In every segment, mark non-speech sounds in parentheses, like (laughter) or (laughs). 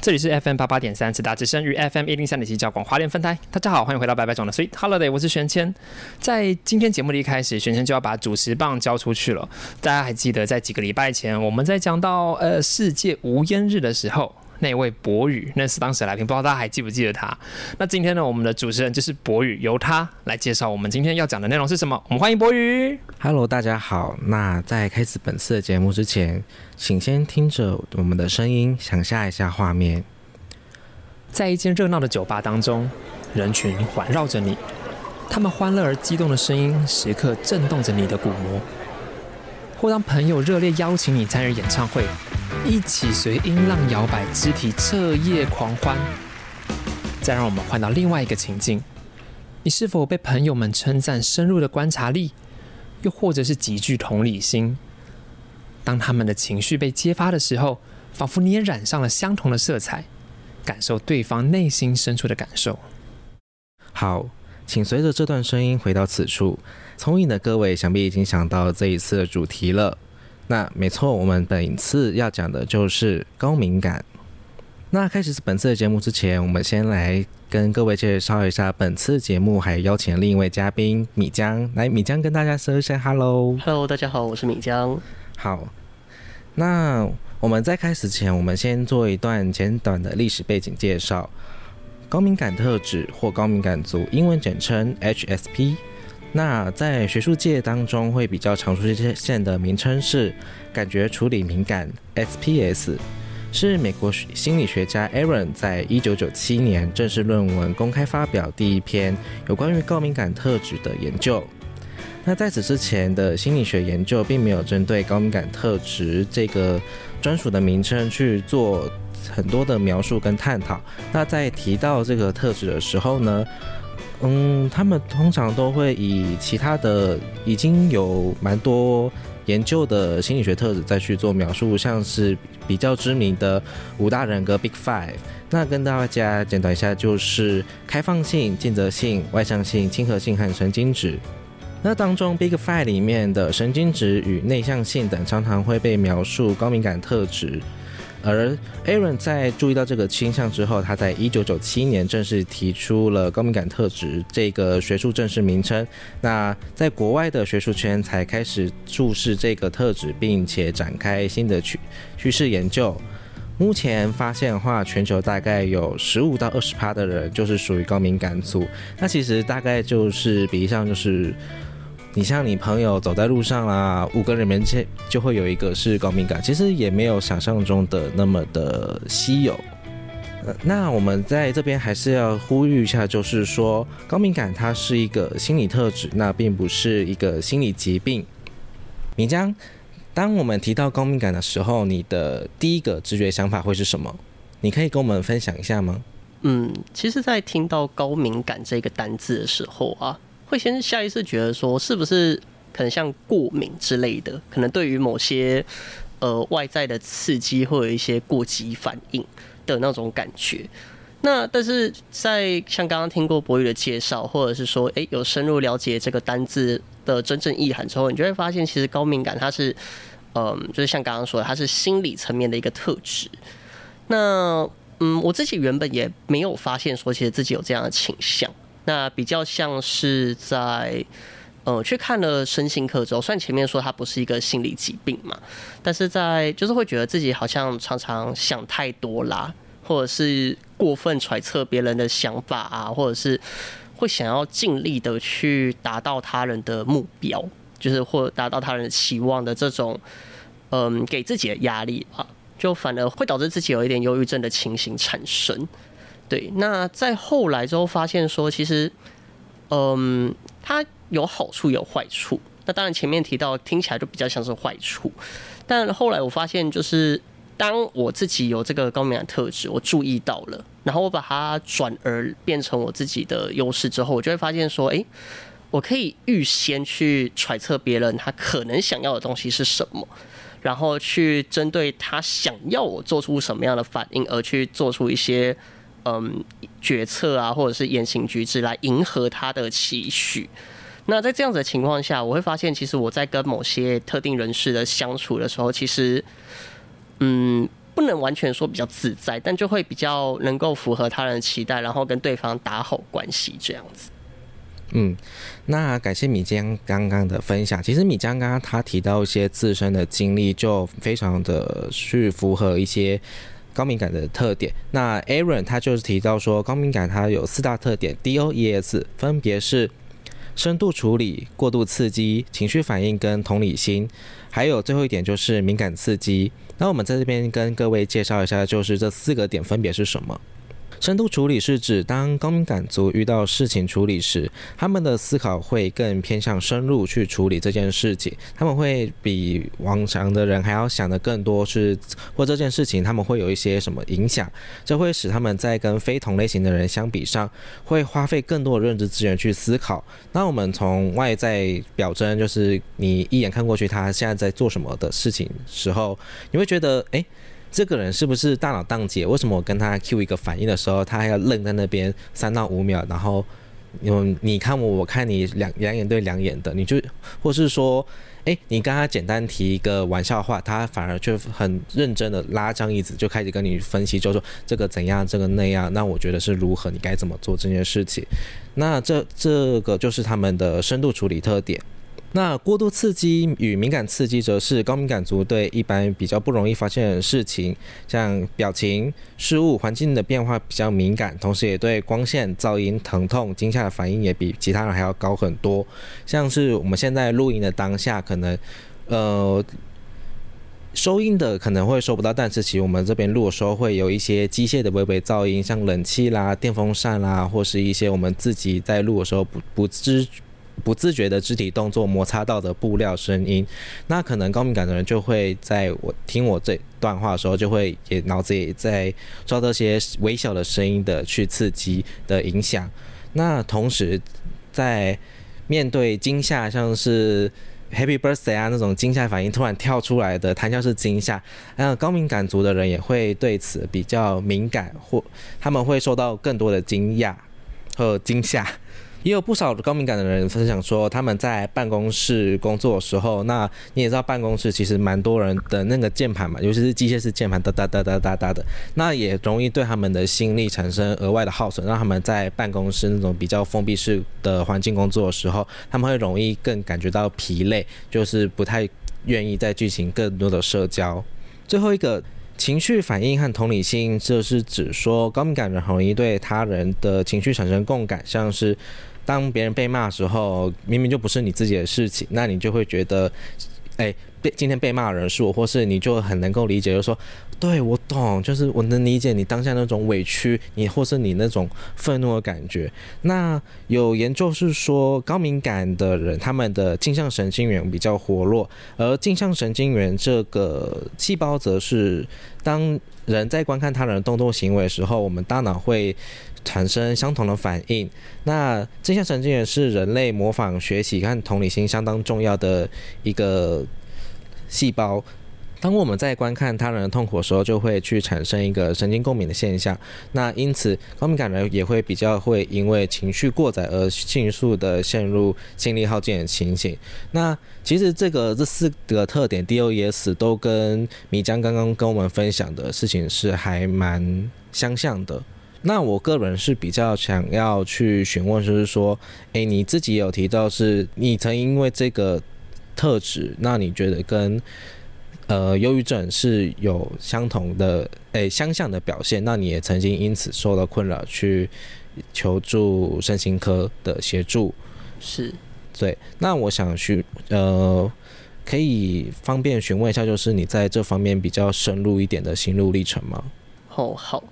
这里是 FM 八八点三，直达之声与 FM 一零三点七交广华联分台。大家好，欢迎回到白白总的 Sweet Holiday，我是玄谦。在今天节目的一开始，玄谦就要把主持棒交出去了。大家还记得在几个礼拜前，我们在讲到呃世界无烟日的时候，那位博宇，那是当时的来宾，不知道大家还记不记得他？那今天呢，我们的主持人就是博宇，由他来介绍我们今天要讲的内容是什么。我们欢迎博宇。Hello，大家好。那在开始本次的节目之前，请先听着我们的声音，想象一下画面。在一间热闹的酒吧当中，人群环绕着你，他们欢乐而激动的声音时刻震动着你的鼓膜。或当朋友热烈邀请你参与演唱会，一起随音浪摇摆，肢体彻夜狂欢。再让我们换到另外一个情境，你是否被朋友们称赞深入的观察力，又或者是极具同理心？当他们的情绪被揭发的时候，仿佛你也染上了相同的色彩。感受对方内心深处的感受。好，请随着这段声音回到此处。聪颖的各位想必已经想到这一次的主题了。那没错，我们本次要讲的就是高敏感。那开始本次的节目之前，我们先来跟各位介绍一下本次节目，还邀请另一位嘉宾米江。来，米江跟大家说一声 “hello”。Hello，大家好，我是米江。好，那我们在开始前，我们先做一段简短的历史背景介绍。高敏感特质或高敏感族，英文简称 HSP。那在学术界当中会比较常出现的名称是感觉处理敏感 SPS，是美国心理学家 Aaron 在一九九七年正式论文公开发表第一篇有关于高敏感特质的研究。那在此之前的心理学研究并没有针对高敏感特质这个专属的名称去做很多的描述跟探讨。那在提到这个特质的时候呢，嗯，他们通常都会以其他的已经有蛮多研究的心理学特质再去做描述，像是比较知名的五大人格 Big Five。那跟大家简短一下，就是开放性、尽责性、外向性、亲和性和神经质。那当中，Big Five 里面的神经质与内向性等常常会被描述高敏感特质。而 Aaron 在注意到这个倾向之后，他在一九九七年正式提出了高敏感特质这个学术正式名称。那在国外的学术圈才开始注视这个特质，并且展开新的趋趋势研究。目前发现的话，全球大概有十五到二十趴的人就是属于高敏感组。那其实大概就是比例上就是。你像你朋友走在路上啦，五个人面就就会有一个是高敏感，其实也没有想象中的那么的稀有。那我们在这边还是要呼吁一下，就是说高敏感它是一个心理特质，那并不是一个心理疾病。米江，当我们提到高敏感的时候，你的第一个直觉想法会是什么？你可以跟我们分享一下吗？嗯，其实，在听到高敏感这个单字的时候啊。会先下意识觉得说，是不是可能像过敏之类的，可能对于某些呃外在的刺激会有一些过激反应的那种感觉。那但是在像刚刚听过博宇的介绍，或者是说，诶有深入了解这个单字的真正意涵之后，你就会发现，其实高敏感它是，嗯，就是像刚刚说的，它是心理层面的一个特质。那嗯，我自己原本也没有发现说，其实自己有这样的倾向。那比较像是在，呃，去看了身心科之后，虽然前面说它不是一个心理疾病嘛，但是在就是会觉得自己好像常常想太多啦，或者是过分揣测别人的想法啊，或者是会想要尽力的去达到他人的目标，就是或达到他人的期望的这种，嗯，给自己的压力啊，就反而会导致自己有一点忧郁症的情形产生。对，那在后来之后发现说，其实，嗯，它有好处有坏处。那当然前面提到听起来就比较像是坏处，但后来我发现，就是当我自己有这个高敏感特质，我注意到了，然后我把它转而变成我自己的优势之后，我就会发现说，诶，我可以预先去揣测别人他可能想要的东西是什么，然后去针对他想要我做出什么样的反应，而去做出一些。嗯，决策啊，或者是言行举止来迎合他的期许。那在这样子的情况下，我会发现，其实我在跟某些特定人士的相处的时候，其实，嗯，不能完全说比较自在，但就会比较能够符合他人的期待，然后跟对方打好关系这样子。嗯，那感谢米江刚刚的分享。其实米江刚刚他提到一些自身的经历，就非常的去符合一些。高敏感的特点，那 Aaron 他就是提到说，高敏感它有四大特点，D O E S 分别是深度处理、过度刺激、情绪反应跟同理心，还有最后一点就是敏感刺激。那我们在这边跟各位介绍一下，就是这四个点分别是什么。深度处理是指当高敏感族遇到事情处理时，他们的思考会更偏向深入去处理这件事情。他们会比往常的人还要想的更多，是或这件事情他们会有一些什么影响，这会使他们在跟非同类型的人相比上，会花费更多的认知资源去思考。那我们从外在表征，就是你一眼看过去，他现在在做什么的事情时候，你会觉得，哎。这个人是不是大脑宕机？为什么我跟他 Q 一个反应的时候，他还要愣在那边三到五秒？然后，嗯，你看我，我看你，两两眼对两眼的，你就，或是说，哎，你跟他简单提一个玩笑话，他反而就很认真的拉张椅子，就开始跟你分析，就说这个怎样，这个那样，那我觉得是如何，你该怎么做这件事情？那这这个就是他们的深度处理特点。那过度刺激与敏感刺激，则是高敏感族对一般比较不容易发现的事情，像表情、事物、环境的变化比较敏感，同时也对光线、噪音、疼痛、惊吓的反应也比其他人还要高很多。像是我们现在录音的当下，可能呃收音的可能会收不到，但是其实我们这边录的时候会有一些机械的微微噪音，像冷气啦、电风扇啦，或是一些我们自己在录的时候不不知。不自觉的肢体动作摩擦到的布料声音，那可能高敏感的人就会在我听我这段话的时候，就会也脑子也在受到些微小的声音的去刺激的影响。那同时在面对惊吓，像是 Happy Birthday 啊那种惊吓反应突然跳出来的弹跳式惊吓，那高敏感族的人也会对此比较敏感，或他们会受到更多的惊讶和惊吓。也有不少高敏感的人分享说，他们在办公室工作的时候，那你也知道，办公室其实蛮多人的那个键盘嘛，尤其是机械式键盘，哒哒哒哒哒哒的，那也容易对他们的心力产生额外的耗损，让他们在办公室那种比较封闭式的环境工作的时候，他们会容易更感觉到疲累，就是不太愿意再进行更多的社交。最后一个。情绪反应和同理心，这是指说高敏感人很容易对他人的情绪产生共感，像是当别人被骂的时候，明明就不是你自己的事情，那你就会觉得，哎。被今天被骂人数，或是你就很能够理解，就是说，对我懂，就是我能理解你当下那种委屈，你或是你那种愤怒的感觉。那有研究是说，高敏感的人他们的镜像神经元比较活络，而镜像神经元这个细胞则是当人在观看他人的动作行为的时候，我们大脑会产生相同的反应。那镜像神经元是人类模仿、学习和同理心相当重要的一个。细胞，当我们在观看他人的痛苦的时候，就会去产生一个神经共鸣的现象。那因此，高敏感人也会比较会因为情绪过载而迅速的陷入心力耗尽的情形。那其实这个这四个特点，D O E S 都跟米江刚刚跟我们分享的事情是还蛮相像的。那我个人是比较想要去询问，就是说，诶，你自己有提到是你曾因为这个。特质，那你觉得跟呃忧郁症是有相同的诶相像的表现？那你也曾经因此受到困扰，去求助身心科的协助？是，对。那我想询呃，可以方便询问一下，就是你在这方面比较深入一点的心路历程吗？哦，好。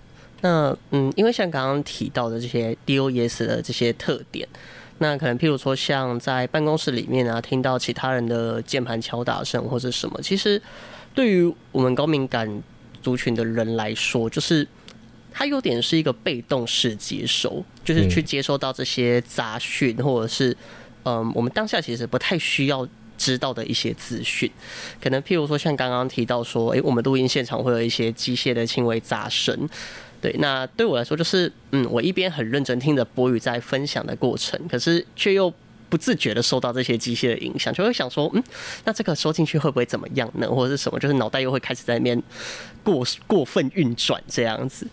那嗯，因为像刚刚提到的这些 DOS 的这些特点，那可能譬如说像在办公室里面啊，听到其他人的键盘敲打声或者什么，其实对于我们高敏感族群的人来说，就是它有点是一个被动式接收，就是去接收到这些杂讯或者是嗯，我们当下其实不太需要。知道的一些资讯，可能譬如说像刚刚提到说，诶，我们录音现场会有一些机械的轻微杂声，对，那对我来说就是，嗯，我一边很认真听着博宇在分享的过程，可是却又不自觉的受到这些机械的影响，就会想说，嗯，那这个收进去会不会怎么样呢？或者是什么？就是脑袋又会开始在那边过过分运转这样子，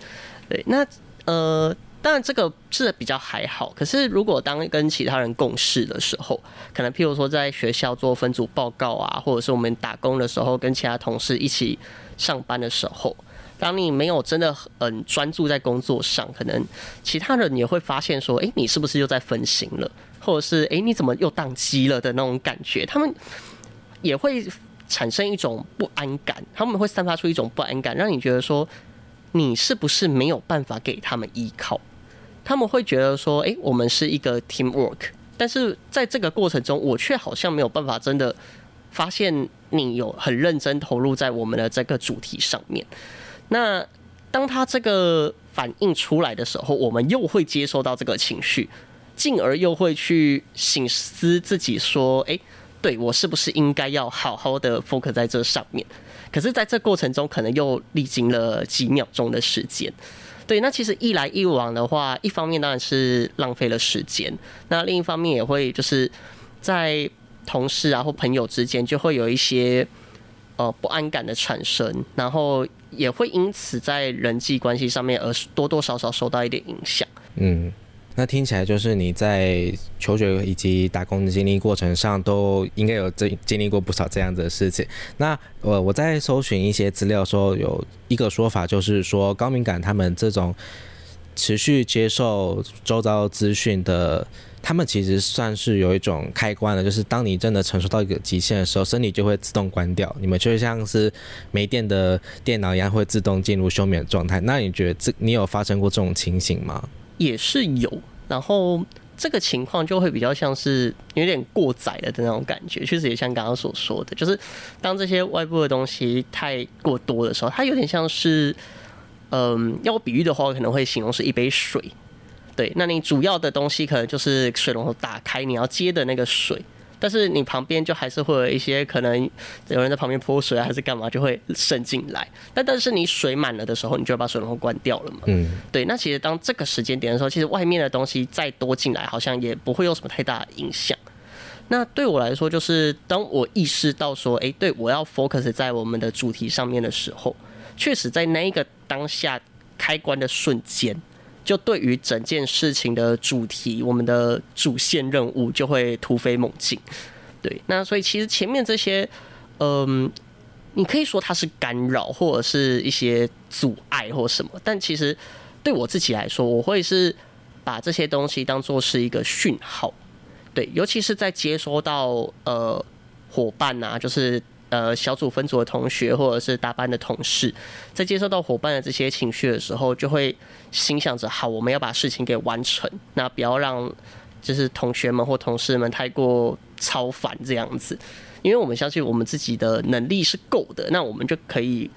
对，那呃。当然，这个是比较还好。可是，如果当跟其他人共事的时候，可能譬如说在学校做分组报告啊，或者是我们打工的时候，跟其他同事一起上班的时候，当你没有真的很专注在工作上，可能其他人也会发现说：“哎，你是不是又在分心了？”或者是“哎，你怎么又宕机了”的那种感觉，他们也会产生一种不安感，他们会散发出一种不安感，让你觉得说你是不是没有办法给他们依靠。他们会觉得说：“哎，我们是一个 team work，但是在这个过程中，我却好像没有办法真的发现你有很认真投入在我们的这个主题上面。那当他这个反应出来的时候，我们又会接收到这个情绪，进而又会去醒思自己说：，哎，对我是不是应该要好好的 focus 在这上面？可是，在这过程中，可能又历经了几秒钟的时间。”对，那其实一来一往的话，一方面当然是浪费了时间，那另一方面也会就是在同事啊或朋友之间就会有一些呃不安感的产生，然后也会因此在人际关系上面而多多少少受到一点影响。嗯。那听起来就是你在求学以及打工的经历过程上，都应该有经经历过不少这样子的事情。那我我在搜寻一些资料，说有一个说法，就是说高敏感他们这种持续接受周遭资讯的，他们其实算是有一种开关的，就是当你真的承受到一个极限的时候，身体就会自动关掉，你们就像是没电的电脑一样，会自动进入休眠状态。那你觉得这你有发生过这种情形吗？也是有，然后这个情况就会比较像是有点过载了的那种感觉，确实也像刚刚所说的，就是当这些外部的东西太过多的时候，它有点像是，嗯，要我比喻的话，我可能会形容是一杯水，对，那你主要的东西可能就是水龙头打开，你要接的那个水。但是你旁边就还是会有一些可能有人在旁边泼水啊，还是干嘛，就会渗进来。但但是你水满了的时候，你就要把水龙头关掉了嘛。嗯，对。那其实当这个时间点的时候，其实外面的东西再多进来，好像也不会有什么太大的影响。那对我来说，就是当我意识到说，哎，对我要 focus 在我们的主题上面的时候，确实在那一个当下开关的瞬间。就对于整件事情的主题，我们的主线任务就会突飞猛进。对，那所以其实前面这些，嗯，你可以说它是干扰或者是一些阻碍或什么，但其实对我自己来说，我会是把这些东西当做是一个讯号。对，尤其是在接收到呃伙伴啊，就是。呃，小组分组的同学或者是大班的同事，在接受到伙伴的这些情绪的时候，就会心想着：好，我们要把事情给完成，那不要让就是同学们或同事们太过超凡这样子。因为我们相信我们自己的能力是够的，那我们就可以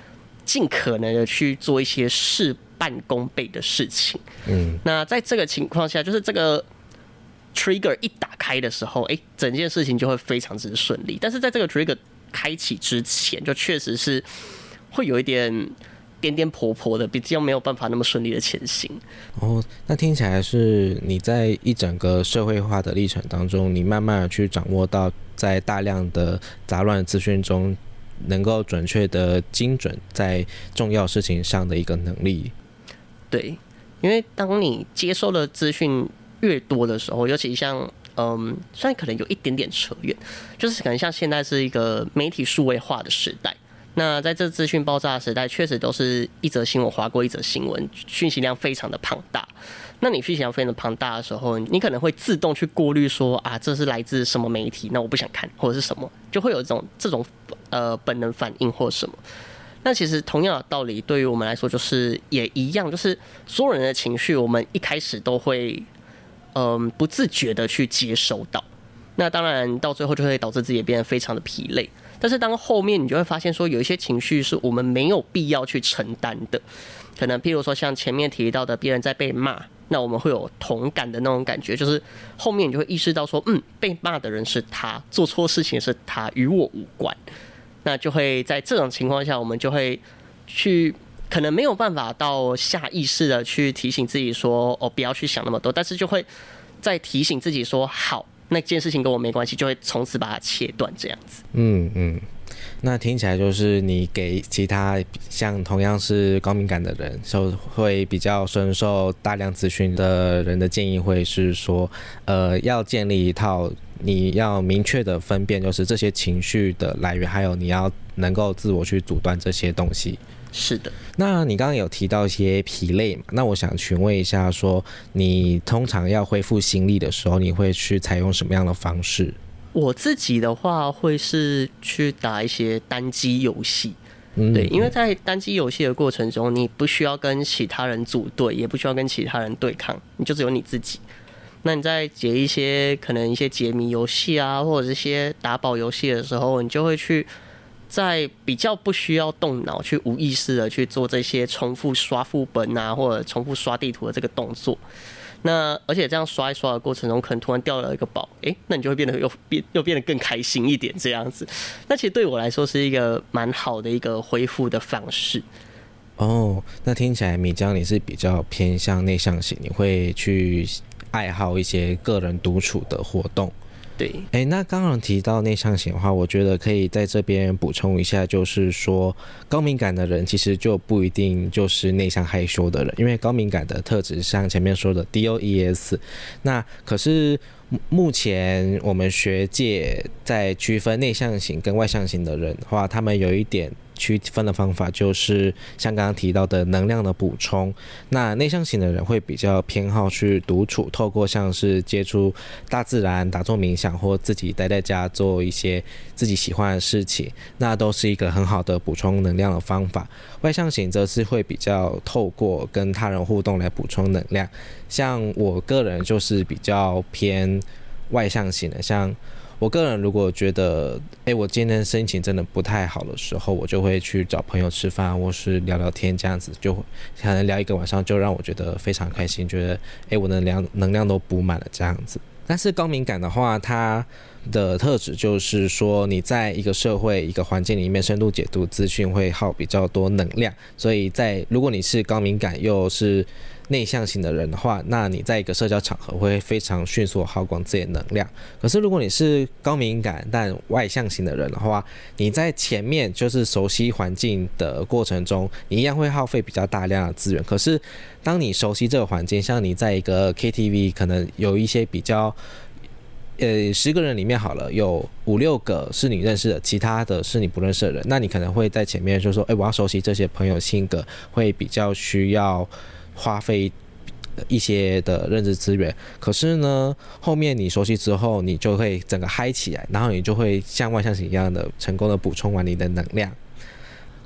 尽可能的去做一些事半功倍的事情。嗯，那在这个情况下，就是这个 trigger 一打开的时候，哎，整件事情就会非常之顺利。但是在这个 trigger 开启之前，就确实是会有一点颠颠婆婆的，比较没有办法那么顺利的前行。哦，那听起来是你在一整个社会化的历程当中，你慢慢的去掌握到在大量的杂乱资讯中，能够准确的精准在重要事情上的一个能力。对，因为当你接收的资讯越多的时候，尤其像。嗯，虽然可能有一点点扯远，就是可能像现在是一个媒体数位化的时代，那在这资讯爆炸的时代，确实都是一则新闻划过一则新闻，讯息量非常的庞大。那你讯息量非常的庞大的时候，你可能会自动去过滤说啊，这是来自什么媒体，那我不想看或者是什么，就会有这种这种呃本能反应或什么。那其实同样的道理，对于我们来说，就是也一样，就是所有人的情绪，我们一开始都会，嗯，不自觉的去接收到。那当然，到最后就会导致自己变得非常的疲累。但是当后面你就会发现，说有一些情绪是我们没有必要去承担的。可能譬如说像前面提到的，别人在被骂，那我们会有同感的那种感觉，就是后面你就会意识到说，嗯，被骂的人是他，做错事情是他，与我无关。那就会在这种情况下，我们就会去可能没有办法到下意识的去提醒自己说，哦，不要去想那么多，但是就会在提醒自己说，好，那件事情跟我没关系，就会从此把它切断，这样子。嗯嗯，那听起来就是你给其他像同样是高敏感的人，就会比较深受大量资讯的人的建议，会是说，呃，要建立一套。你要明确的分辨，就是这些情绪的来源，还有你要能够自我去阻断这些东西。是的，那你刚刚有提到一些疲累嘛？那我想询问一下，说你通常要恢复心力的时候，你会去采用什么样的方式？我自己的话，会是去打一些单机游戏。嗯对，因为在单机游戏的过程中，你不需要跟其他人组队，也不需要跟其他人对抗，你就只有你自己。那你在解一些可能一些解谜游戏啊，或者是一些打宝游戏的时候，你就会去在比较不需要动脑，去无意识的去做这些重复刷副本啊，或者重复刷地图的这个动作。那而且这样刷一刷的过程中，可能突然掉了一个宝，诶，那你就会变得又变又变得更开心一点，这样子。那其实对我来说是一个蛮好的一个恢复的方式。哦，那听起来米江你是比较偏向内向型，你会去爱好一些个人独处的活动。对，哎，那刚刚提到内向型的话，我觉得可以在这边补充一下，就是说高敏感的人其实就不一定就是内向害羞的人，因为高敏感的特质像前面说的 DOES，那可是目目前我们学界在区分内向型跟外向型的人的话，他们有一点。区分的方法就是像刚刚提到的能量的补充。那内向型的人会比较偏好去独处，透过像是接触大自然、打坐冥想，或自己待在家做一些自己喜欢的事情，那都是一个很好的补充能量的方法。外向型则是会比较透过跟他人互动来补充能量。像我个人就是比较偏外向型的，像。我个人如果觉得，哎，我今天心情真的不太好的时候，我就会去找朋友吃饭，或是聊聊天，这样子就可能聊一个晚上，就让我觉得非常开心，觉得，哎，我的量能量都补满了这样子。但是高敏感的话，它的特质就是说，你在一个社会、一个环境里面深度解读资讯会耗比较多能量，所以在如果你是高敏感又是内向型的人的话，那你在一个社交场合会非常迅速耗光自己的能量。可是如果你是高敏感但外向型的人的话，你在前面就是熟悉环境的过程中，你一样会耗费比较大量的资源。可是当你熟悉这个环境，像你在一个 KTV，可能有一些比较。呃，十个人里面好了，有五六个是你认识的，其他的是你不认识的人。那你可能会在前面就说，哎，我要熟悉这些朋友性格，会比较需要花费一些的认知资源。可是呢，后面你熟悉之后，你就会整个嗨起来，然后你就会像万向型一样的成功的补充完你的能量。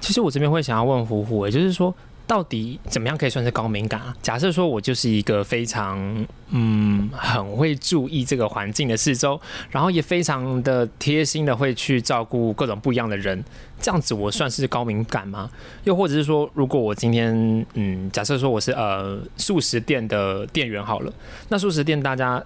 其实我这边会想要问虎虎，也就是说。到底怎么样可以算是高敏感啊？假设说我就是一个非常嗯很会注意这个环境的四周，然后也非常的贴心的会去照顾各种不一样的人，这样子我算是高敏感吗？又或者是说，如果我今天嗯假设说我是呃素食店的店员好了，那素食店大家。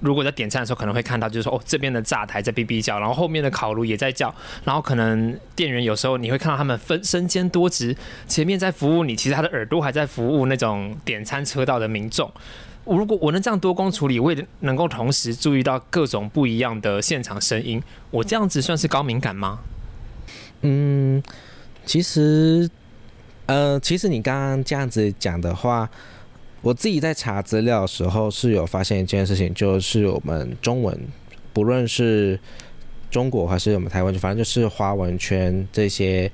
如果在点餐的时候，可能会看到，就是说，哦，这边的炸台在哔哔叫，然后后面的烤炉也在叫，然后可能店员有时候你会看到他们分身兼多职，前面在服务你，其实他的耳朵还在服务那种点餐车道的民众。如果我能这样多工处理，我也能够同时注意到各种不一样的现场声音，我这样子算是高敏感吗？嗯，其实，呃，其实你刚刚这样子讲的话。我自己在查资料的时候是有发现一件事情，就是我们中文，不论是中国还是我们台湾，就反正就是华文圈这些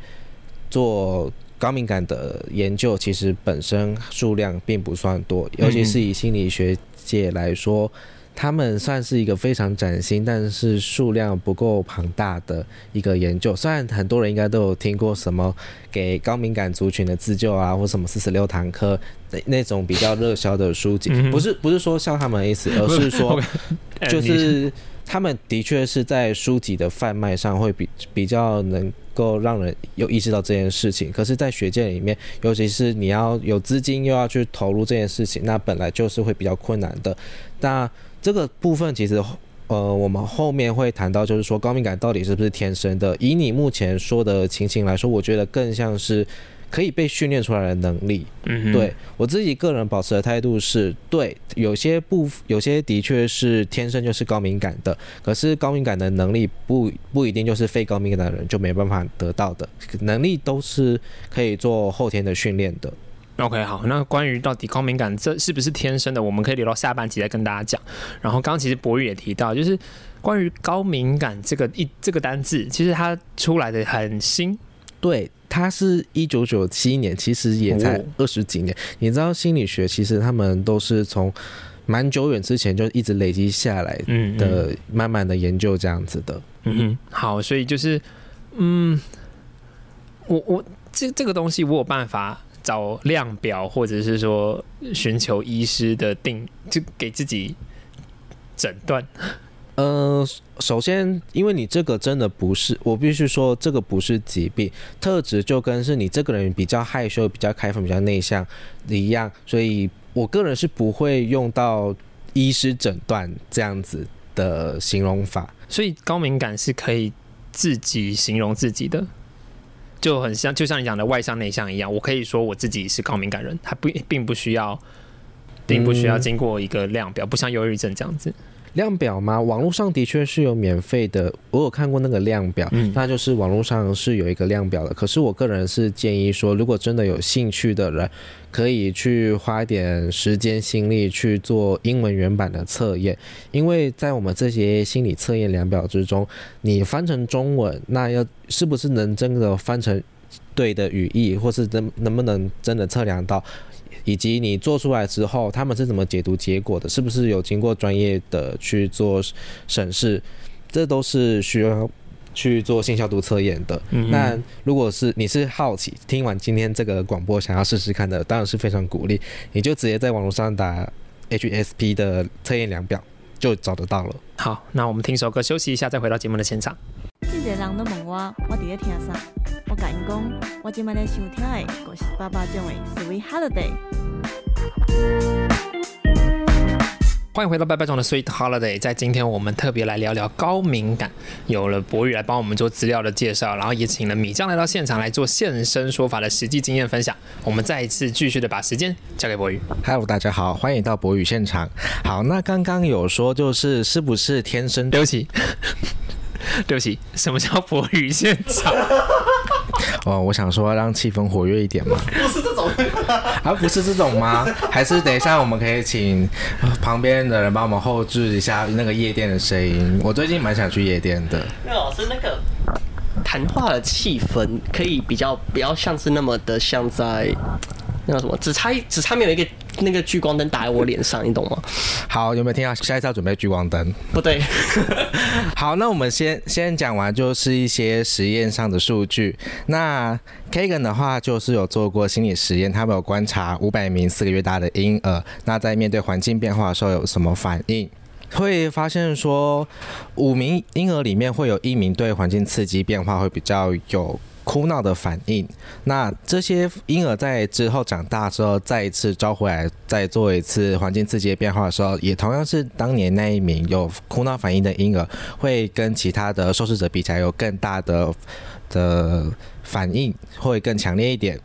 做高敏感的研究，其实本身数量并不算多，尤其是以心理学界来说，他们算是一个非常崭新，但是数量不够庞大的一个研究。虽然很多人应该都有听过什么给高敏感族群的自救啊，或什么四十六堂课那那种比较热销的书籍，嗯不是不是说笑他们的意思，而是说 (laughs) (laughs) 就是他们的确是在书籍的贩卖上会比比较能够让人有意识到这件事情，可是，在学界里面，尤其是你要有资金又要去投入这件事情，那本来就是会比较困难的。那这个部分其实。呃，我们后面会谈到，就是说高敏感到底是不是天生的？以你目前说的情形来说，我觉得更像是可以被训练出来的能力。嗯对我自己个人保持的态度是，对，有些部有些的确是天生就是高敏感的，可是高敏感的能力不不一定就是非高敏感的人就没办法得到的，能力都是可以做后天的训练的。OK，好，那关于到底高敏感这是不是天生的，我们可以留到下半集再跟大家讲。然后刚刚其实博宇也提到，就是关于高敏感这个一这个单字，其实它出来的很新，对，它是一九九七年，其实也才哦二十几年。你知道心理学其实他们都是从蛮久远之前就一直累积下来嗯的，慢慢的研究这样子的。嗯哼，好，所以就是，嗯，我我这这个东西我有办法找量表，或者是说寻求医师的定，就给自己诊断。呃，首先，因为你这个真的不是，我必须说这个不是疾病特质，就跟是你这个人比较害羞、比较开放、比较内向一样，所以我个人是不会用到医师诊断这样子的形容法。所以高敏感是可以自己形容自己的，就很像，就像你讲的外向内向一样。我可以说我自己是高敏感人，他不并不需要，并不需要嗯经过一个量表，不像忧郁症这样子。量表吗？网络上的确是有免费的，我有看过那个量表，嗯那就是网络上是有一个量表的。可是我个人是建议说，如果真的有兴趣的人，可以去花一点时间心力去做英文原版的测验，因为在我们这些心理测验量表之中，你翻成中文，那要是不是能真的翻成对的语义，或是能能不能真的测量到？以及你做出来之后，他们是怎么解读结果的？是不是有经过专业的去做审视？这都是需要去做性消毒测验的。嗯那如果是你是好奇，听完今天这个广播想要试试看的，当然是非常鼓励，你就直接在网络上打 HSP 的测验量表就找得到了。好，那我们听首歌休息一下，再回到节目的现场。人都问我，我伫咧听啥？我甲因讲，我即摆咧收听的，就是爸爸种的《Sweet Holiday》。欢迎回到拜拜中的 Sweet Holiday，在今天我们特别来聊聊高敏感，有了博宇来帮我们做资料的介绍，然后也请了米酱来到现场来做现身说法的实际经验分享。我们再一次继续的把时间交给博宇。Hello，大家好，欢迎到博宇现场。好，那刚刚有说就是是不是天生对不起，(laughs) 对不起，什么叫博宇现场？(laughs) 哦，我想说让气氛活跃一点嘛。不是这种啊，不是这种吗？还是等一下我们可以请呃旁边的人帮我们后置一下那个夜店的声音。我最近蛮想去夜店的。那老师那个谈话的气氛可以比较不要像是那么的像在那个什么，只差一只差没有一个那个聚光灯打在我脸上，你懂吗？好，有没有听到？下一次要准备聚光灯。不对，(laughs) 好，那我们先先讲完，就是一些实验上的数据。那 Kagan 的话，就是有做过心理实验，他们有观察五百名四个月大的婴儿，那在面对环境变化的时候有什么反应？会发现说，五名婴儿里面会有一名对环境刺激变化会比较有哭闹的反应。那这些婴儿在之后长大之后，再一次招回来，再做一次环境刺激的变化的时候，也同样是当年那一名有哭闹反应的婴儿，会跟其他的受试者比起来有更大的的反应，会更强烈一点。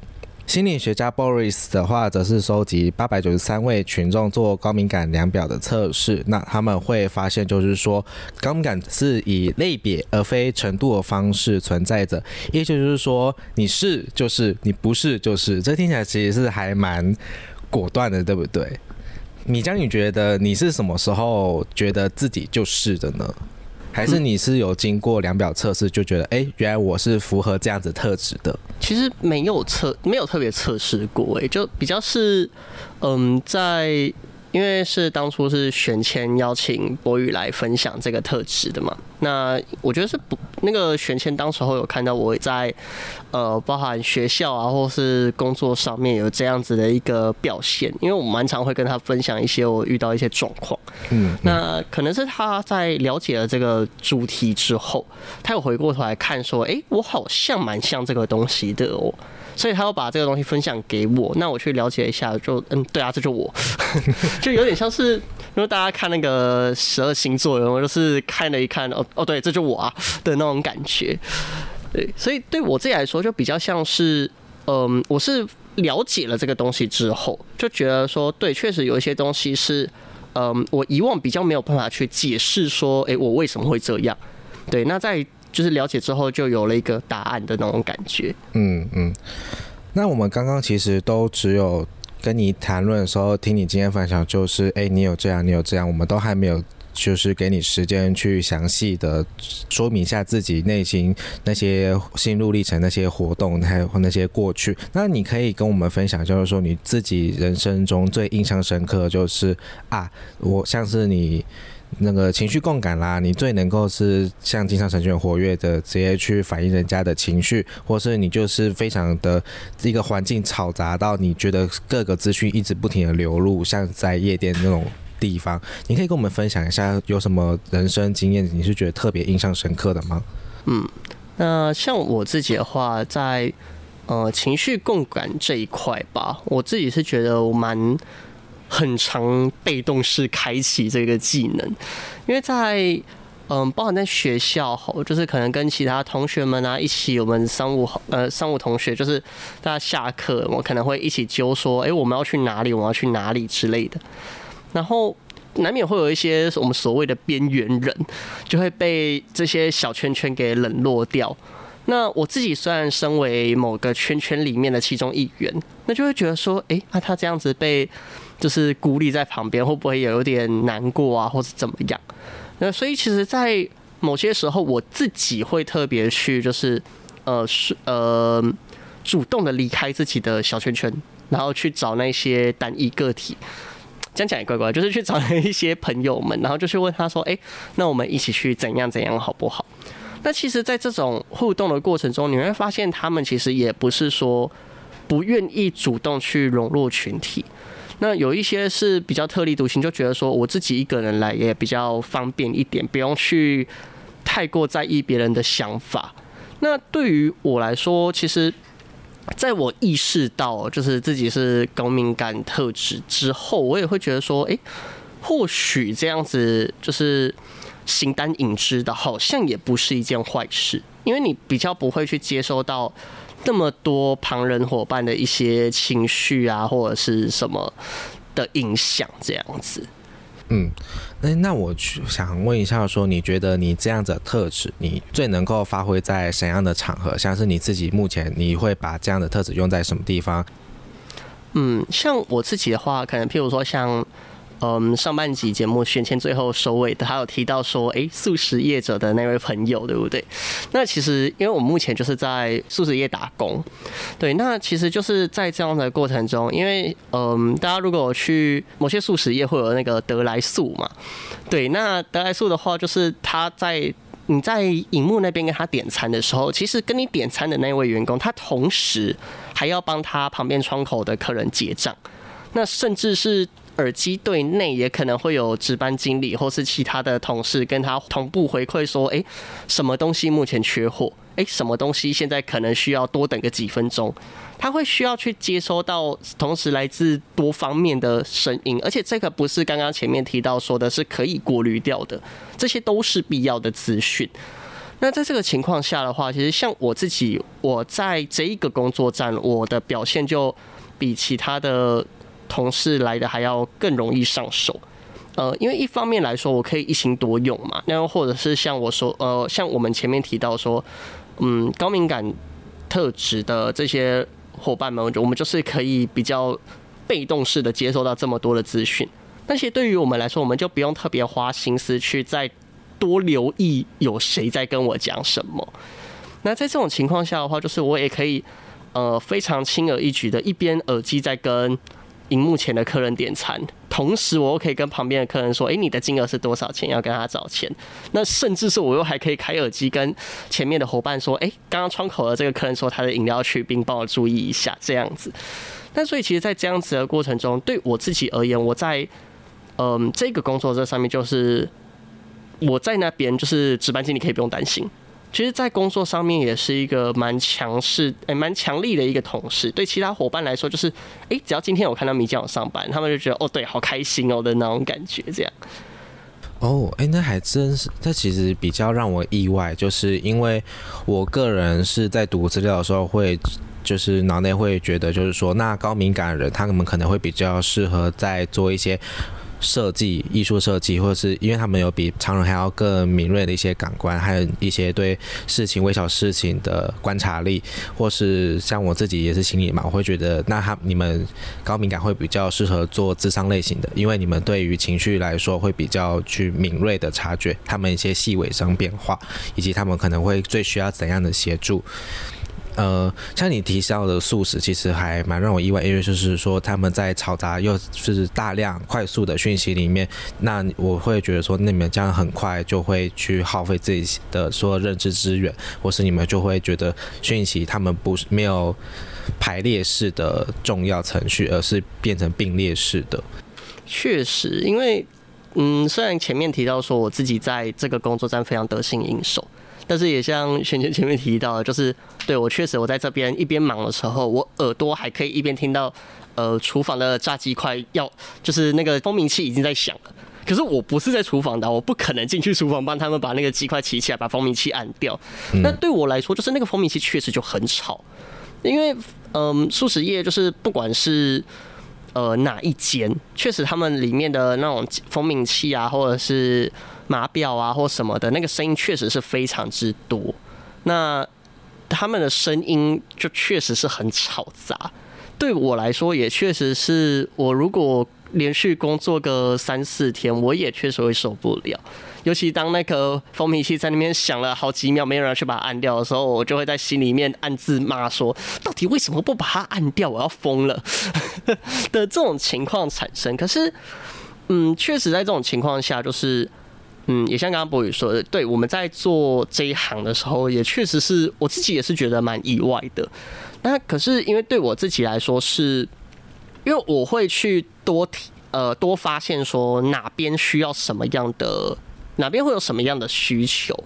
心理学家 Boris 的话，则是收集八百九十三位群众做高敏感量表的测试。那他们会发现，就是说高敏感是以类别而非程度的方式存在着，也就是说，你是就是，你不是就是。这听起来其实是还蛮果断的，对不对？米江，你觉得你是什么时候觉得自己就是的呢？还是你是有经过量表测试就觉得，哎、原来我是符合这样子特质的？其实没有测，没有特别测试过，哎，就比较是，嗯，在因为是当初是选签邀请博宇来分享这个特质的嘛，那我觉得是不那个选签当时候有看到我在呃包含学校啊或是工作上面有这样子的一个表现，因为我蛮常会跟他分享一些我遇到一些状况，嗯，那可能是他在了解了这个主题之后，他有回过头来看说，哎、我好像蛮像这个东西的哦。所以他要把这个东西分享给我，那我去了解一下，就嗯，对啊，这就我，(laughs) 就有点像是，如果大家看那个十二星座，我就是看了一看，哦哦，对，这就我啊的那种感觉。对，所以对我自己来说，就比较像是，嗯，我是了解了这个东西之后，就觉得说，对，确实有一些东西是，嗯，我以往比较没有办法去解释说，诶，我为什么会这样。对，那在就是了解之后，就有了一个答案的那种感觉。嗯嗯，那我们刚刚其实都只有跟你谈论的时候，听你今天分享，就是哎、你有这样，你有这样，我们都还没有。就是给你时间去详细的说明一下自己内心那些心路历程、那些活动，还有那些过去。那你可以跟我们分享，就是说你自己人生中最印象深刻，就是啊，我像是你那个情绪共感啦，你最能够是像经常程序员活跃的，直接去反映人家的情绪，或是你就是非常的一个环境嘈杂到你觉得各个资讯一直不停的流入，像在夜店那种地方，你可以跟我们分享一下有什么人生经验，你是觉得特别印象深刻的吗？嗯那像我自己的话，在呃情绪共感这一块吧，我自己是觉得我蛮很常被动式开启这个技能，因为在嗯，包含在学校吼，就是可能跟其他同学们啊一起，我们商务呃商务同学，就是大家下课，我可能会一起揪说，哎、我们要去哪里，我们要去哪里之类的，然后。难免会有一些我们所谓的边缘人，就会被这些小圈圈给冷落掉。那我自己虽然身为某个圈圈里面的其中一员，那就会觉得说，诶，那、他这样子被就是孤立在旁边，会不会有点难过啊，或是怎么样？那所以其实，在某些时候，我自己会特别去，就是呃是呃主动的离开自己的小圈圈，然后去找那些单一个体。这样讲也怪怪，就是去找一些朋友们，然后就去问他说：“诶，那我们一起去怎样怎样好不好？”那其实，在这种互动的过程中，你会发现他们其实也不是说不愿意主动去融入群体。那有一些是比较特立独行，就觉得说我自己一个人来也比较方便一点，不用去太过在意别人的想法。那对于我来说，其实在我意识到就是自己是高敏感特质之后，我也会觉得说，诶，或许这样子就是形单影只的，好像也不是一件坏事，因为你比较不会去接收到那么多旁人伙伴的一些情绪啊，或者是什么的影响，这样子。嗯，那那我去想问一下说你觉得你这样子的特质，你最能够发挥在什么样的场合？像是你自己目前你会把这样的特质用在什么地方？嗯，像我自己的话，可能譬如说像。嗯，上半集节目选前最后收尾的，他有提到说，诶，素食业者的那位朋友，对不对？那其实，因为我目前就是在素食业打工，对，那其实就是在这样的过程中，因为嗯，大家如果去某些素食业会有那个得来素嘛，对，那得来素的话，就是他在你在荧幕那边跟他点餐的时候，其实跟你点餐的那位员工，他同时还要帮他旁边窗口的客人结账，那甚至是。耳机对内也可能会有值班经理或是其他的同事跟他同步回馈说，诶，什么东西目前缺货？诶，什么东西现在可能需要多等个几分钟？他会需要去接收到同时来自多方面的声音，而且这个不是刚刚前面提到说的是可以过滤掉的，这些都是必要的资讯。那在这个情况下的话，其实像我自己，我在这一个工作站，我的表现就比其他的。同事来的还要更容易上手，呃，因为一方面来说，我可以一心多用嘛，那或者是像我说，呃，像我们前面提到说，嗯，高敏感特质的这些伙伴们，我们就是可以比较被动式的接收到这么多的资讯，那些对于我们来说，我们就不用特别花心思去再多留意有谁在跟我讲什么。那在这种情况下的话，就是我也可以，呃，非常轻而易举的，一边耳机在跟荧幕前的客人点餐，同时我又可以跟旁边的客人说，诶，你的金额是多少钱？要跟他找钱。那甚至是我又还可以开耳机跟前面的伙伴说，诶，刚刚窗口的这个客人说他的饮料去冰，帮我注意一下，这样子。但所以其实，在这样子的过程中，对我自己而言，我在嗯这个工作这上面，就是我在那边就是值班经理，可以不用担心。其实，在工作上面也是一个蛮强势、诶蛮强力的一个同事。对其他伙伴来说，就是诶，只要今天我看到米酱有上班，他们就觉得哦，对，好开心哦的那种感觉，这样。哦，哎，那还真是，这其实比较让我意外，就是因为我个人是在读资料的时候会。就是脑内会觉得，就是说，那高敏感的人，他们可能会比较适合在做一些设计、艺术设计，或者是因为他们有比常人还要更敏锐的一些感官，还有一些对事情微小事情的观察力，或是像我自己也是心理嘛，我会觉得，那他你们高敏感会比较适合做智商类型的，因为你们对于情绪来说会比较去敏锐的察觉他们一些细微上变化，以及他们可能会最需要怎样的协助。呃，像你提到的素食，其实还蛮让我意外，因为就是说他们在嘈杂又是大量快速的讯息里面，那我会觉得说，那你们这样很快就会去耗费自己的说认知资源，或是你们就会觉得讯息他们不是没有排列式的重要程序，而是变成并列式的。确实，因为嗯，虽然前面提到说我自己在这个工作站非常得心应手。但是也像璇璇前面提到的，就是对我确实我在这边一边忙的时候，我耳朵还可以一边听到，呃，厨房的炸鸡块要就是那个蜂鸣器已经在响了。可是我不是在厨房的，我不可能进去厨房帮他们把那个鸡块起起来，把蜂鸣器按掉。那对我来说，就是那个蜂鸣器确实就很吵，因为嗯，素食业就是不管是呃哪一间，确实他们里面的那种蜂鸣器啊，或者是。马表啊，或什么的那个声音确实是非常之多，那他们的声音就确实是很吵杂。对我来说，也确实是我如果连续工作个三四天，我也确实会受不了。尤其当那个蜂蜜器在那边响了好几秒，没有人去把它按掉的时候，我就会在心里面暗自骂说：到底为什么不把它按掉？我要疯了 (laughs) 的这种情况产生。可是，嗯，确实在这种情况下，就是。嗯，也像刚刚博宇说的，对，我们在做这一行的时候，也确实是我自己也是觉得蛮意外的。那可是因为对我自己来说，是因为我会去多提呃多发现说哪边需要什么样的，哪边会有什么样的需求。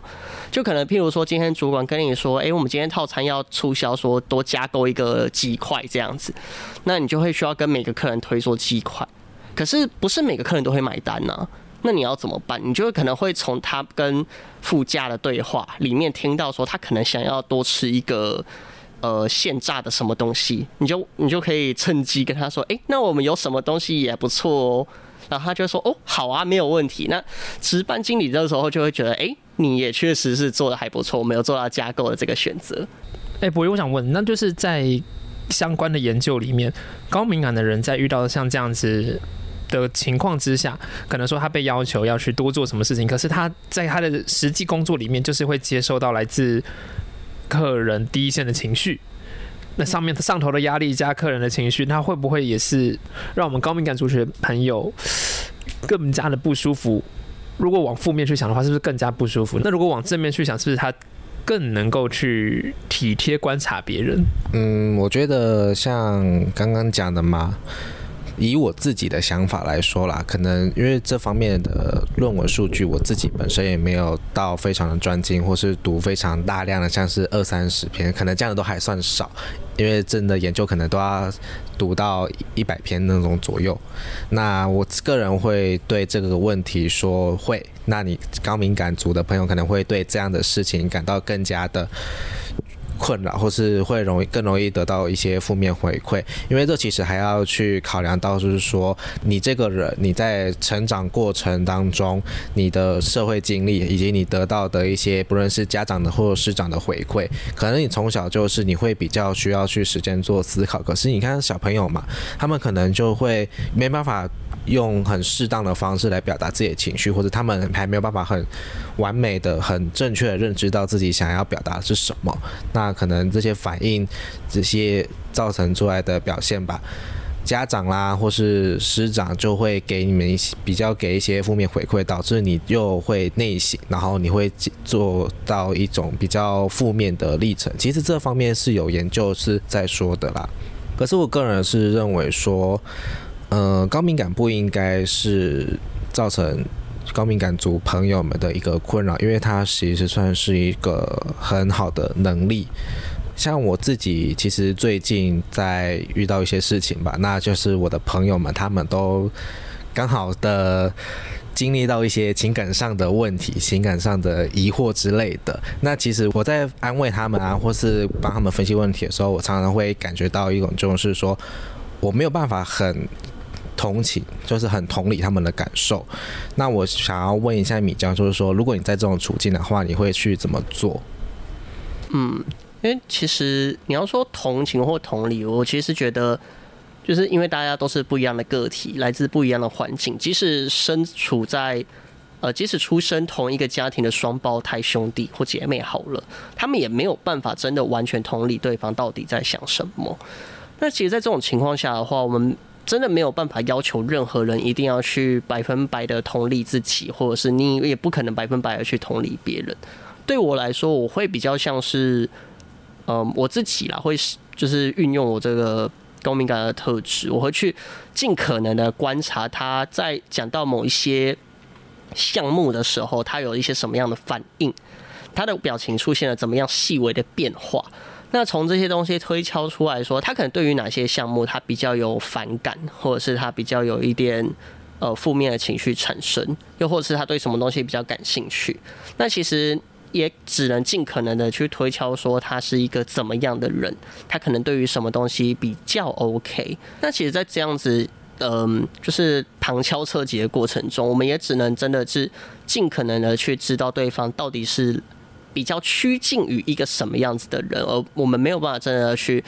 就可能譬如说，今天主管跟你说，哎，我们今天套餐要促销，说多加购一个鸡块这样子，那你就会需要跟每个客人推说鸡块。可是不是每个客人都会买单呢？那你要怎么办？你就会可能会从他跟副驾的对话里面听到说，他可能想要多吃一个呃现炸的什么东西，你就你就可以趁机跟他说，哎，那我们有什么东西也不错哦。然后他就说，哦，好啊，没有问题。那值班经理这时候就会觉得，哎，你也确实是做的还不错，我没有做到加购的这个选择。哎，博宇，我想问，那就是在相关的研究里面，高敏感的人在遇到像这样子。的情况之下，可能说他被要求要去多做什么事情，可是他在他的实际工作里面，就是会接受到来自客人第一线的情绪。那上面上头的压力加客人的情绪，他会不会也是让我们高敏感族群朋友更加的不舒服？如果往负面去想的话，是不是更加不舒服？那如果往正面去想，是不是他更能够去体贴观察别人？嗯，我觉得像刚刚讲的嘛。以我自己的想法来说啦，可能因为这方面的论文数据，我自己本身也没有到非常的专精，或是读非常大量的，像是二三十篇，可能这样的都还算少。因为真的研究可能都要读到一百篇那种左右。那我个人会对这个问题说会，那你高敏感族的朋友可能会对这样的事情感到更加的。困扰，或是会容易更容易得到一些负面回馈，因为这其实还要去考量到，就是说你这个人你在成长过程当中，你的社会经历以及你得到的一些不论是家长的或者师长的回馈，可能你从小就是你会比较需要去时间做思考，可是你看小朋友嘛，他们可能就会没办法。用很适当的方式来表达自己的情绪，或者他们还没有办法很完美的、很正确的认知到自己想要表达是什么，那可能这些反应、这些造成出来的表现吧，家长啦，或是师长就会给你们一些比较给一些负面回馈，导致你又会内省，然后你会做到一种比较负面的历程。其实这方面是有研究是在说的啦。可是我个人是认为说，呃，高敏感不应该是造成高敏感族朋友们的一个困扰，因为它其实算是一个很好的能力。像我自己，其实最近在遇到一些事情吧，那就是我的朋友们他们都刚好的经历到一些情感上的问题、情感上的疑惑之类的。那其实我在安慰他们啊，或是帮他们分析问题的时候，我常常会感觉到一种就是说，我没有办法很同情，就是很同理他们的感受。那我想要问一下米江，就是说，如果你在这种处境的话，你会去怎么做？嗯。因为其实你要说同情或同理，我其实觉得，就是因为大家都是不一样的个体，来自不一样的环境，即使身处在呃，即使出生同一个家庭的双胞胎兄弟或姐妹好了，他们也没有办法真的完全同理对方到底在想什么。那其实，在这种情况下的话，我们真的没有办法要求任何人一定要去百分百的同理自己，或者是你也不可能百分百的去同理别人。对我来说，我会比较像是。嗯，我自己啦，会就是运用我这个高敏感的特质，我会去尽可能的观察他在讲到某一些项目的时候，他有一些什么样的反应，他的表情出现了怎么样细微的变化。那从这些东西推敲出来说，他可能对于哪些项目他比较有反感，或者是他比较有一点呃负面的情绪产生，又或者是他对什么东西比较感兴趣。那其实。也只能尽可能的去推敲说他是一个怎么样的人，他可能对于什么东西比较 OK。那其实，在这样子，嗯，就是旁敲侧击的过程中，我们也只能真的是尽可能的去知道对方到底是比较趋近于一个什么样子的人，而我们没有办法真的去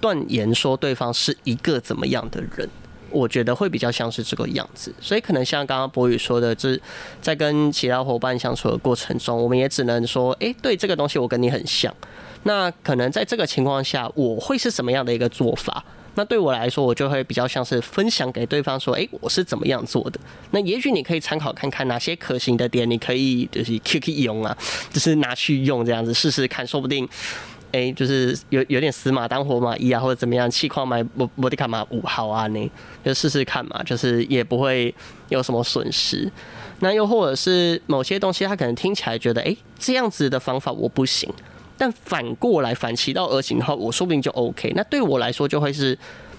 断言说对方是一个怎么样的人。我觉得会比较像是这个样子，所以可能像刚刚博宇说的，这在跟其他伙伴相处的过程中，我们也只能说，哎，对这个东西我跟你很像。那可能在这个情况下，我会是什么样的一个做法？那对我来说，我就会比较像是分享给对方说，哎，我是怎么样做的？那也许你可以参考看看哪些可行的点，你可以就是 Q Q 用啊，就是拿去用这样子试试看，说不定。哎，就是有有点死马当活马医啊，或者怎么样，气矿买摩摩迪卡马五号啊，那就试试看嘛，就是也不会有什么损失。那又或者是某些东西，他可能听起来觉得，哎，这样子的方法我不行，但反过来反其道而行的话，我说不定就 OK。那对我来说，就会是，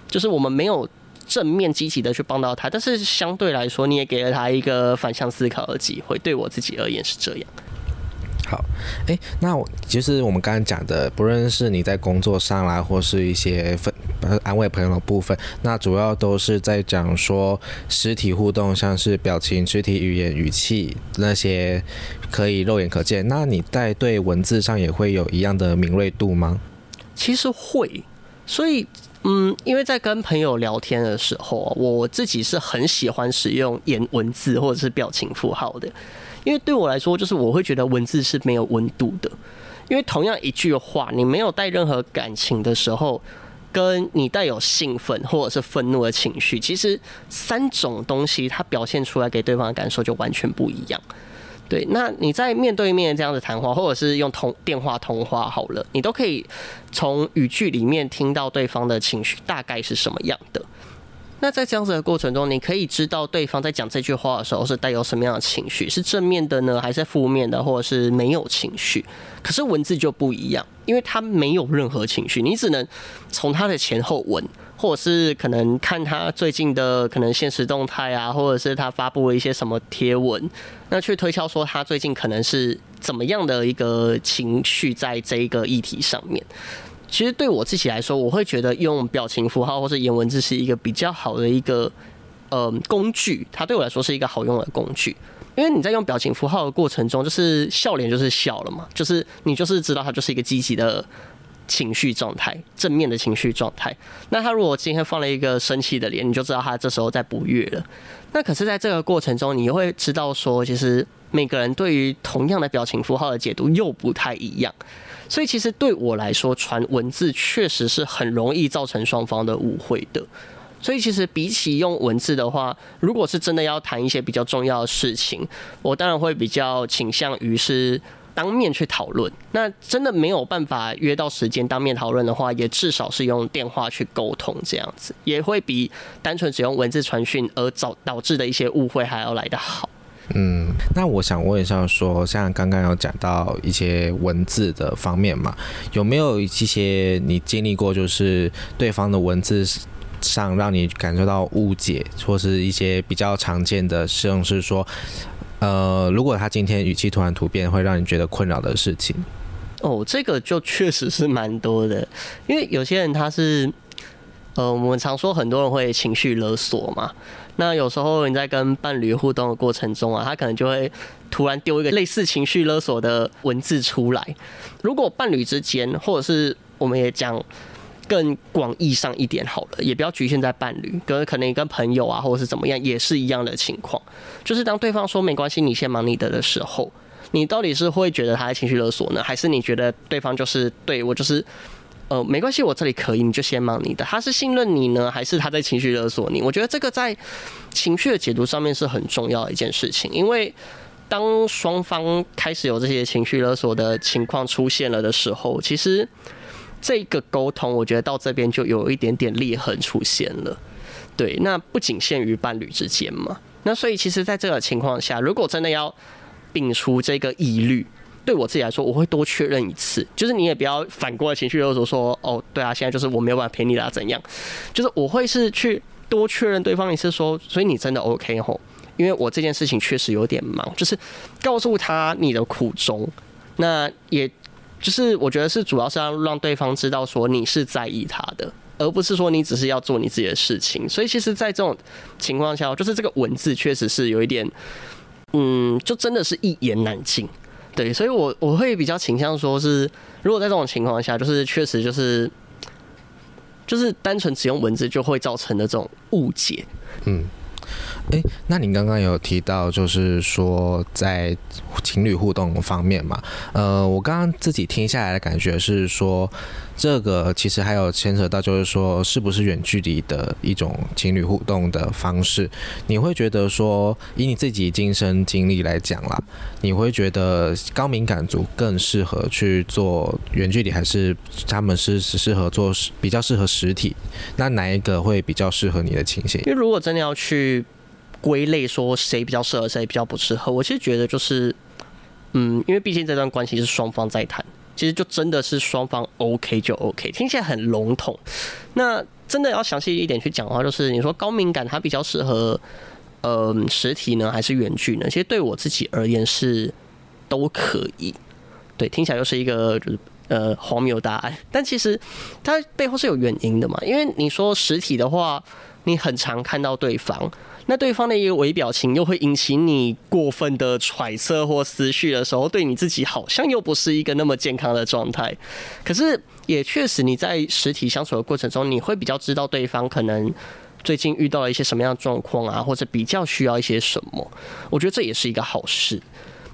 就是我们没有正面积极的去帮到他，但是相对来说，你也给了他一个反向思考的机会。对我自己而言是这样。好，哎，那我就是我们刚刚讲的，不论是你在工作上啦，或是一些分安慰朋友的部分，那主要都是在讲说实体互动，像是表情、肢体语言、语气那些可以肉眼可见。那你在对文字上也会有一样的敏锐度吗？其实会，所以嗯，因为在跟朋友聊天的时候，我自己是很喜欢使用言文字或者是表情符号的。因为对我来说，就是我会觉得文字是没有温度的。因为同样一句话，你没有带任何感情的时候，跟你带有兴奋或者是愤怒的情绪，其实三种东西它表现出来给对方的感受就完全不一样。对，那你在面对面这样子谈话，或者是用通电话通话好了，你都可以从语句里面听到对方的情绪大概是什么样的。那在这样子的过程中，你可以知道对方在讲这句话的时候是带有什么样的情绪，是正面的呢，还是负面的，或者是没有情绪？可是文字就不一样，因为他没有任何情绪，你只能从他的前后文，或者是可能看他最近的可能现实动态啊，或者是他发布了一些什么贴文，那去推敲说他最近可能是怎么样的一个情绪在这一个议题上面。其实对我自己来说，我会觉得用表情符号或者言文字是一个比较好的一个呃工具，它对我来说是一个好用的工具。因为你在用表情符号的过程中，就是笑脸就是笑了嘛，就是你就是知道它就是一个积极的情绪状态，正面的情绪状态。那他如果今天放了一个生气的脸，你就知道他这时候在不悦了。那可是在这个过程中，你会知道说，其实每个人对于同样的表情符号的解读又不太一样。所以其实对我来说，传文字确实是很容易造成双方的误会的。所以其实比起用文字的话，如果是真的要谈一些比较重要的事情，我当然会比较倾向于是当面去讨论。那真的没有办法约到时间当面讨论的话，也至少是用电话去沟通，这样子也会比单纯只用文字传讯而导导致的一些误会还要来得好。嗯，那我想问一下，说像刚刚有讲到一些文字的方面嘛，有没有一些你经历过，就是对方的文字上让你感受到误解，或是一些比较常见的，像是说，呃，如果他今天语气突然突变，会让你觉得困扰的事情？哦，这个就确实是蛮多的，因为有些人他是，呃，我们常说很多人会情绪勒索嘛。那有时候你在跟伴侣互动的过程中啊，他可能就会突然丢一个类似情绪勒索的文字出来。如果伴侣之间，或者是我们也讲更广义上一点好了，也不要局限在伴侣，跟可能你跟朋友啊，或者是怎么样，也是一样的情况。就是当对方说没关系，你先忙你的的时候，你到底是会觉得他在情绪勒索呢，还是你觉得对方就是对我就是？呃，没关系，我这里可以，你就先忙你的。他是信任你呢，还是他在情绪勒索你？我觉得这个在情绪的解读上面是很重要的一件事情，因为当双方开始有这些情绪勒索的情况出现了的时候，其实这个沟通，我觉得到这边就有一点点裂痕出现了。对，那不仅限于伴侣之间嘛，那所以其实在这个情况下，如果真的要摒除这个疑虑。对我自己来说，我会多确认一次，就是你也不要反过来情绪勒索说，哦，对啊，现在就是我没有办法陪你啦，怎样？就是我会是去多确认对方一次，说，所以你真的 OK 吼？因为我这件事情确实有点忙，就是告诉他你的苦衷，那也就是我觉得是主要是要让对方知道说你是在意他的，而不是说你只是要做你自己的事情。所以其实，在这种情况下，就是这个文字确实是有一点，嗯，就真的是一言难尽。对，所以，我我会比较倾向说是，如果在这种情况下，就是确实就是，就是单纯只用文字就会造成的这种误解，嗯。哎，那你刚刚有提到，就是说在情侣互动方面嘛，呃，我刚刚自己听下来的感觉是说，这个其实还有牵扯到，就是说是不是远距离的一种情侣互动的方式？你会觉得说，以你自己亲身经历来讲啦，你会觉得高敏感族更适合去做远距离，还是他们是只适合做比较适合实体？那哪一个会比较适合你的情形？因为如果真的要去。归类说谁比较适合，谁比较不适合。我其实觉得就是，嗯，因为毕竟这段关系是双方在谈，其实就真的是双方 OK 就 OK，听起来很笼统。那真的要详细一点去讲的话，就是你说高敏感它比较适合，呃，实体呢还是远距呢？其实对我自己而言是都可以。对，听起来又是一个就是呃荒谬答案，但其实它背后是有原因的嘛。因为你说实体的话，你很常看到对方。那对方的一个微表情又会引起你过分的揣测或思绪的时候，对你自己好像又不是一个那么健康的状态。可是也确实，你在实体相处的过程中，你会比较知道对方可能最近遇到了一些什么样的状况啊，或者比较需要一些什么。我觉得这也是一个好事。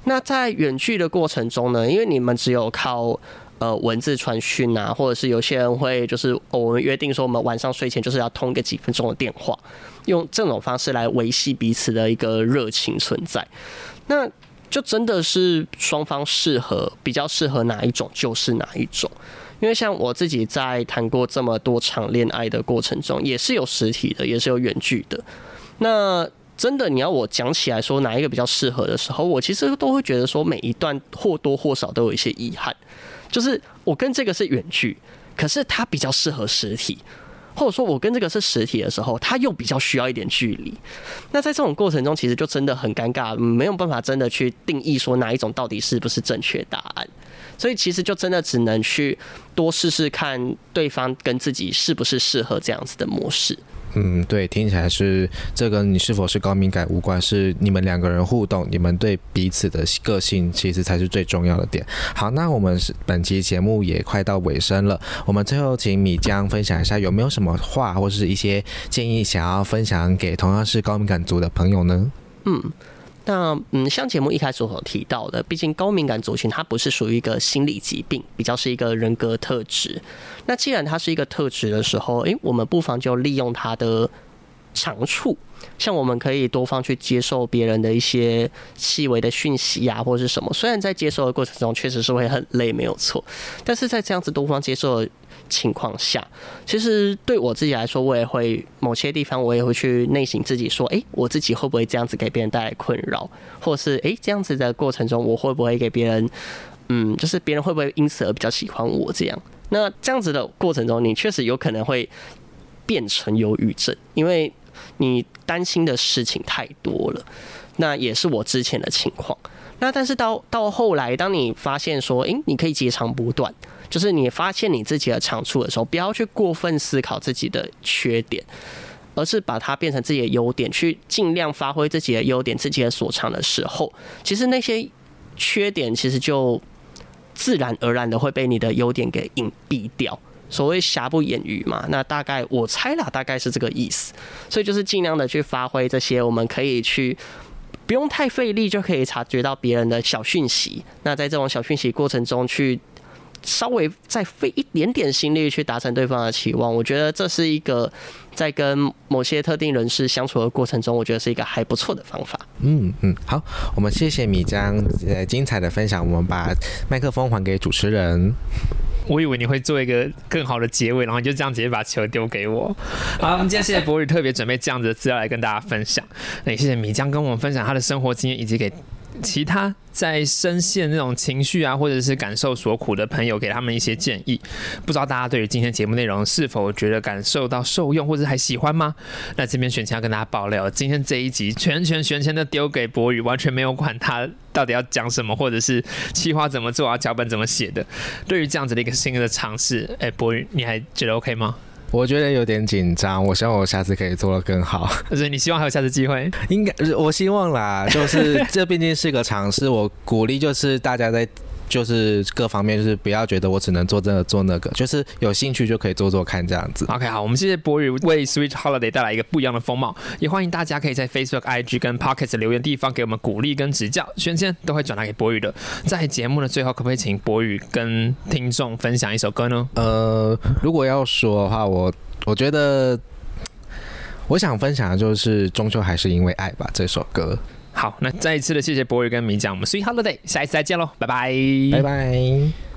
那在远距的过程中呢，因为你们只有靠。呃，文字传讯啊，或者是有些人会就是我们约定说，我们晚上睡前就是要通个几分钟的电话，用这种方式来维系彼此的一个热情存在。那就真的是双方适合，比较适合哪一种就是哪一种。因为像我自己在谈过这么多场恋爱的过程中，也是有实体的，也是有远距的。那真的你要我讲起来说哪一个比较适合的时候，我其实都会觉得说每一段或多或少都有一些遗憾。就是我跟这个是远距，可是它比较适合实体，或者说我跟这个是实体的时候，它又比较需要一点距离。那在这种过程中，其实就真的很尴尬，没有办法真的去定义说哪一种到底是不是正确答案。所以其实就真的只能去多试试看对方跟自己是不是适合这样子的模式。嗯，对，听起来是这跟你是否是高敏感无关，是你们两个人互动，你们对彼此的个性其实才是最重要的点。好，那我们是本期节目也快到尾声了，我们最后请米江分享一下有没有什么话或是一些建议想要分享给同样是高敏感族的朋友呢？嗯，那嗯，像节目一开始所提到的，毕竟高敏感族群它不是属于一个心理疾病，比较是一个人格特质。那既然它是一个特质的时候，诶，我们不妨就利用它的长处，像我们可以多方去接受别人的一些细微的讯息呀，或者是什么。虽然在接受的过程中确实是会很累，没有错，但是在这样子多方接受情况下，其实对我自己来说，我也会某些地方我也会去内省自己，说，诶，我自己会不会这样子给别人带来困扰，或是诶，这样子的过程中，我会不会给别人，嗯，就是别人会不会因此而比较喜欢我这样？那这样子的过程中，你确实有可能会变成忧郁症，因为你担心的事情太多了。那也是我之前的情况。那但是到到后来，当你发现说，诶，你可以截长补短，就是你发现你自己的长处的时候，不要去过分思考自己的缺点，而是把它变成自己的优点，去尽量发挥自己的优点、自己的所长的时候，其实那些缺点其实就。自然而然的会被你的优点给隐蔽掉。所谓瑕不掩瑜嘛，那大概我猜啦，大概是这个意思。所以就是尽量的去发挥这些，我们可以去不用太费力就可以察觉到别人的小讯息。那在这种小讯息过程中，去稍微再费一点点心力去达成对方的期望，我觉得这是一个在跟某些特定人士相处的过程中，我觉得是一个还不错的方法。嗯嗯，好，我们谢谢米江呃精彩的分享，我们把麦克风还给主持人。我以为你会做一个更好的结尾，然后你就这样直接把球丢给我。好，我们今天谢谢博宇特别准备这样子的资料来跟大家分享。那也谢谢米江跟我们分享他的生活经验，以及给其他在深陷那种情绪啊或者是感受所苦的朋友，给他们一些建议。不知道大家对于今天节目内容是否觉得感受到受用，或者还喜欢吗？那这边选前要跟大家爆料，今天这一集全权选前的丢给博宇，完全没有管他。到底要讲什么，或者是企划怎么做啊？脚本怎么写的？对于这样子的一个新的尝试，哎，博宇，你还觉得 OK 吗？我觉得有点紧张，我希望我下次可以做得更好。(laughs) 就是你希望还有下次机会？应该，我希望啦。就是这毕竟是个尝试，我鼓励就是大家在。就是各方面，就是不要觉得我只能做这个做那个，就是有兴趣就可以做做看这样子。OK，好，我们谢谢博宇为 Sweet Holiday 带来一个不一样的风貌，也欢迎大家可以在 Facebook、IG 跟 Pocket 留言地方给我们鼓励跟指教，轩轩都会转达给博宇的。在节目的最后，可不可以请博宇跟听众分享一首歌呢？呃，如果要说的话，我我觉得我想分享的就是《终究还是因为爱》吧这首歌。好，那再一次的谢谢博宇跟米酱，我们 Sweet Holiday，下一次再见喽，拜拜，拜拜。